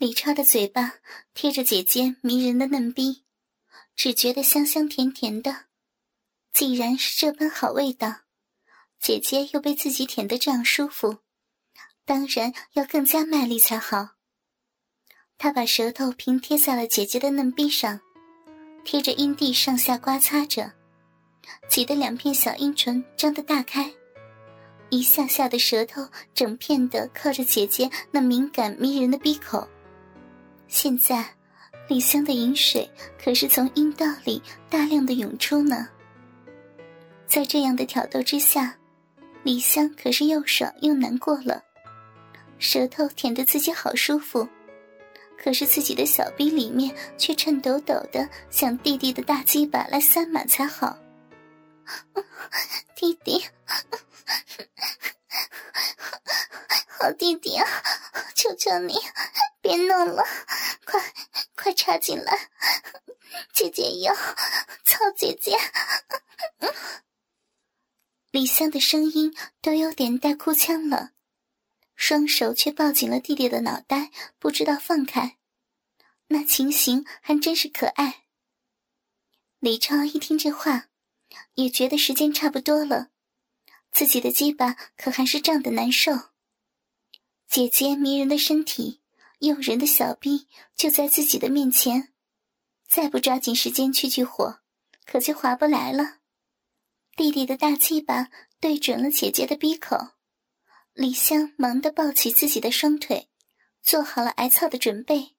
李超的嘴巴贴着姐姐迷人的嫩逼，只觉得香香甜甜的。既然是这般好味道，姐姐又被自己舔得这样舒服，当然要更加卖力才好。他把舌头平贴在了姐姐的嫩逼上，贴着阴蒂上下刮擦着，挤得两片小阴唇张得大开，一下下的舌头整片的靠着姐姐那敏感迷人的逼口。现在，李香的饮水可是从阴道里大量的涌出呢。在这样的挑逗之下，李香可是又爽又难过了，舌头舔得自己好舒服，可是自己的小臂里面却颤抖抖的，想弟弟的大鸡巴来塞满才好。弟弟，好弟弟啊，求求你别弄了，快插进来，姐姐要操姐姐。李香的声音都有点带哭腔了，双手却抱紧了弟弟的脑袋，不知道放开。那情形还真是可爱。李超一听这话，也觉得时间差不多了，自己的鸡巴可还是胀得难受。姐姐迷人的身体，诱人的小臂就在自己的面前，再不抓紧时间去去火，可就划不来了。弟弟的大鸡巴对准了姐姐的鼻口，李香忙地抱起自己的双腿，做好了挨操的准备。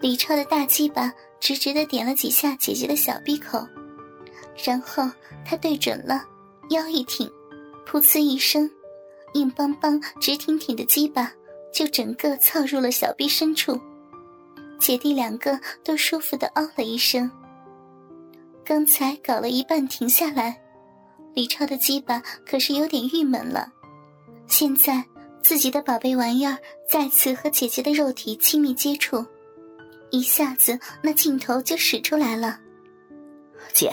李超的大鸡巴直直的点了几下姐姐的小鼻口，然后他对准了，腰一挺，噗呲一声，硬邦邦、直挺挺的鸡巴就整个操入了小臂深处，姐弟两个都舒服的哦了一声。刚才搞了一半停下来，李超的鸡巴可是有点郁闷了。现在自己的宝贝玩意儿再次和姐姐的肉体亲密接触，一下子那劲头就使出来了。姐，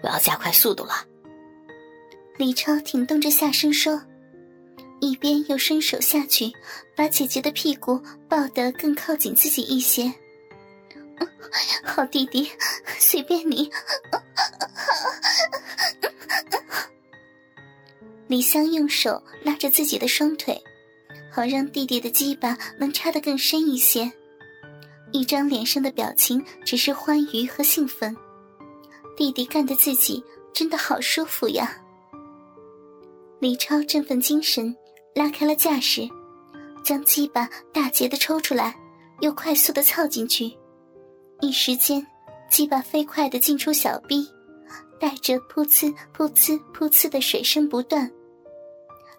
我要加快速度了。李超挺动着下身说，一边又伸手下去，把姐姐的屁股抱得更靠紧自己一些。好弟弟，随便你。李香用手拉着自己的双腿，好让弟弟的鸡巴能插得更深一些。一张脸上的表情只是欢愉和兴奋。弟弟干的自己真的好舒服呀。李超振奋精神，拉开了架势，将鸡巴大节的抽出来，又快速的凑进去。一时间，鸡巴飞快的进出小臂，带着噗呲噗呲噗呲的水声不断。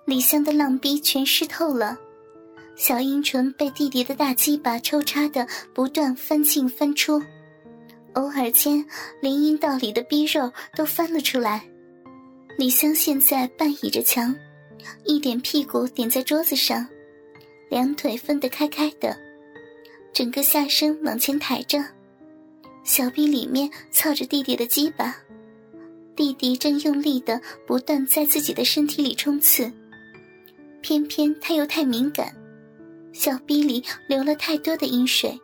李香的浪逼全湿透了，小阴唇被弟弟的大鸡巴抽插的不断翻进翻出，偶尔间连阴道里的逼肉都翻了出来。李香现在半倚着墙，一点屁股点在桌子上，两腿分得开开的，整个下身往前抬着。小臂里面操着弟弟的鸡巴，弟弟正用力的不断在自己的身体里冲刺，偏偏他又太敏感，小臂里流了太多的阴水，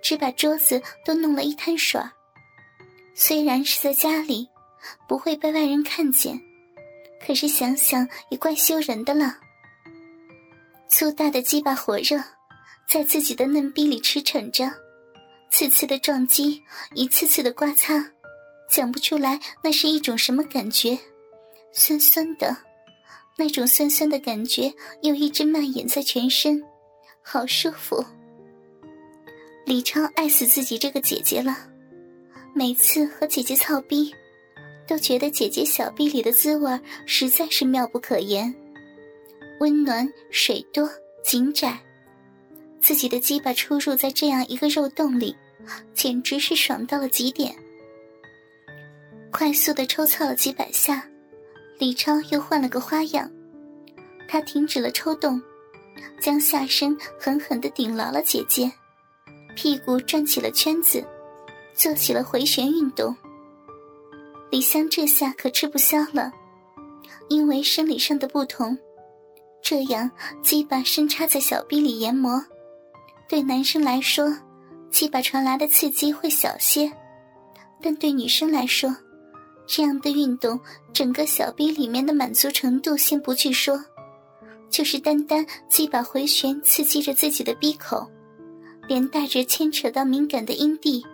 只把桌子都弄了一滩水。虽然是在家里，不会被外人看见，可是想想也怪羞人的了。粗大的鸡巴火热，在自己的嫩逼里驰骋着。次次的撞击，一次次的刮擦，讲不出来那是一种什么感觉，酸酸的，那种酸酸的感觉又一直蔓延在全身，好舒服。李超爱死自己这个姐姐了，每次和姐姐操逼，都觉得姐姐小臂里的滋味实在是妙不可言，温暖、水多、紧窄。自己的鸡巴出入在这样一个肉洞里，简直是爽到了极点。快速的抽操了几百下，李超又换了个花样，他停止了抽动，将下身狠狠的顶牢了姐姐，屁股转起了圈子，做起了回旋运动。李香这下可吃不消了，因为生理上的不同，这样鸡巴深插在小臂里研磨。对男生来说，鸡巴传来的刺激会小些，但对女生来说，这样的运动，整个小臂里面的满足程度先不去说，就是单单鸡巴回旋刺激着自己的鼻口，连带着牵扯到敏感的阴蒂，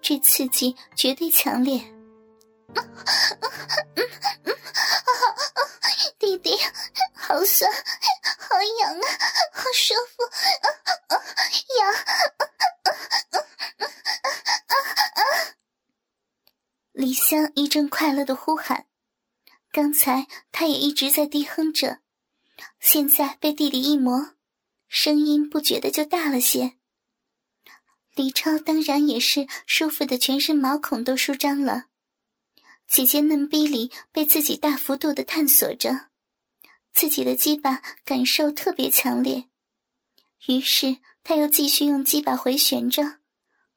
这刺激绝对强烈。弟弟，好酸，好痒啊，好舒服，痒！啊啊啊啊啊李香一阵快乐的呼喊，刚才他也一直在低哼着，现在被弟弟一磨，声音不觉得就大了些。李超当然也是舒服的，全身毛孔都舒张了。姐姐嫩逼里被自己大幅度的探索着，自己的鸡巴感受特别强烈，于是他又继续用鸡巴回旋着，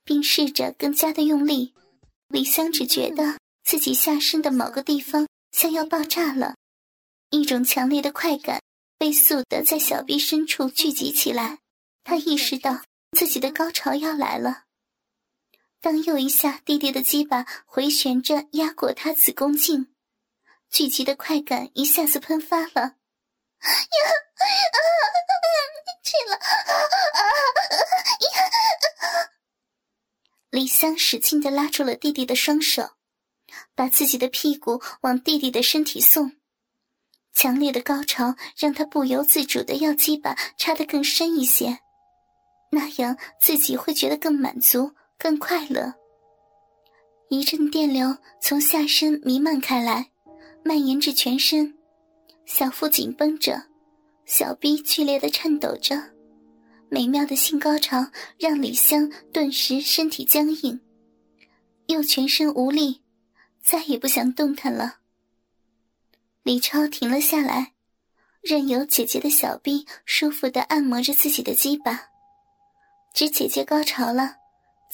并试着更加的用力。李香只觉得自己下身的某个地方像要爆炸了，一种强烈的快感飞速的在小臂深处聚集起来，她意识到自己的高潮要来了。当又一下弟弟的鸡巴回旋着压过他子宫颈，聚集的快感一下子喷发了，呀，去了，呀！李香使劲的拉住了弟弟的双手，把自己的屁股往弟弟的身体送，强烈的高潮让他不由自主的要鸡巴插得更深一些，那样自己会觉得更满足。更快乐。一阵电流从下身弥漫开来，蔓延至全身，小腹紧绷着，小臂剧烈的颤抖着，美妙的性高潮让李香顿时身体僵硬，又全身无力，再也不想动弹了。李超停了下来，任由姐姐的小臂舒服的按摩着自己的鸡巴，知姐姐高潮了。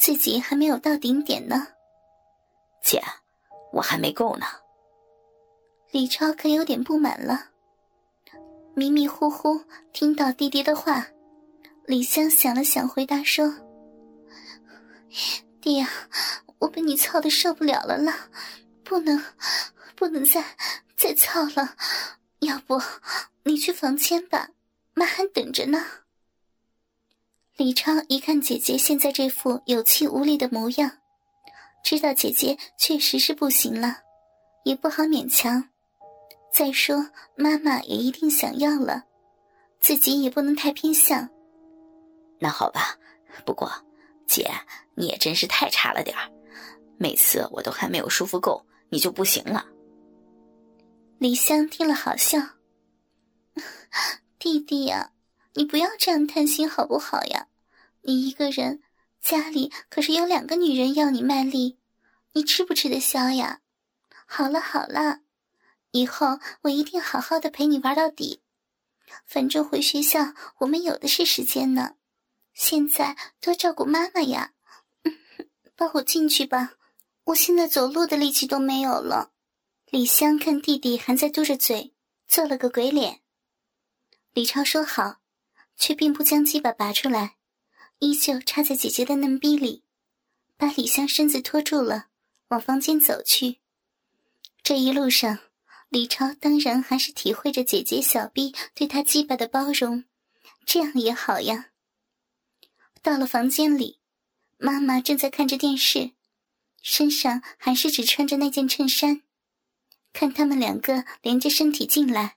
自己还没有到顶点呢，姐，我还没够呢。李超可有点不满了，迷迷糊糊听到弟弟的话，李湘想了想，回答说：“弟呀，我被你操的受不了了啦，不能，不能再再操了，要不你去房间吧，妈还等着呢。”李超一看姐姐现在这副有气无力的模样，知道姐姐确实是不行了，也不好勉强。再说妈妈也一定想要了，自己也不能太偏向。那好吧，不过姐你也真是太差了点儿，每次我都还没有舒服够，你就不行了。李湘听了好笑，弟弟呀，你不要这样贪心好不好呀？你一个人，家里可是有两个女人要你卖力，你吃不吃得消呀？好了好了，以后我一定好好的陪你玩到底。反正回学校我们有的是时间呢，现在多照顾妈妈呀。抱我进去吧，我现在走路的力气都没有了。李湘看弟弟还在嘟着嘴，做了个鬼脸。李超说好，却并不将鸡巴拔出来。依旧插在姐姐的嫩逼里，把李香身子拖住了，往房间走去。这一路上，李超当然还是体会着姐姐小逼对他鸡巴的包容，这样也好呀。到了房间里，妈妈正在看着电视，身上还是只穿着那件衬衫。看他们两个连着身体进来，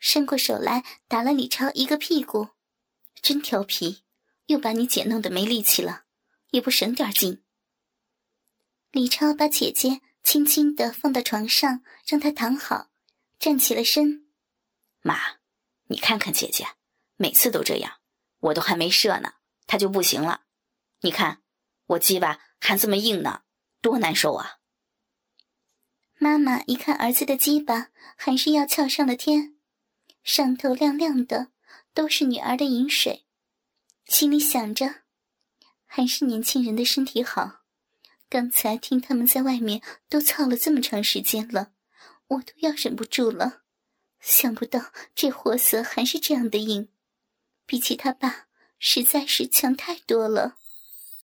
伸过手来打了李超一个屁股，真调皮。又把你姐弄得没力气了，也不省点劲。李超把姐姐轻轻的放到床上，让她躺好，站起了身。妈，你看看姐姐，每次都这样，我都还没射呢，她就不行了。你看，我鸡巴还这么硬呢，多难受啊！妈妈一看儿子的鸡巴，还是要翘上了天，上头亮亮的，都是女儿的饮水。心里想着，还是年轻人的身体好。刚才听他们在外面都操了这么长时间了，我都要忍不住了。想不到这货色还是这样的硬，比起他爸实在是强太多了。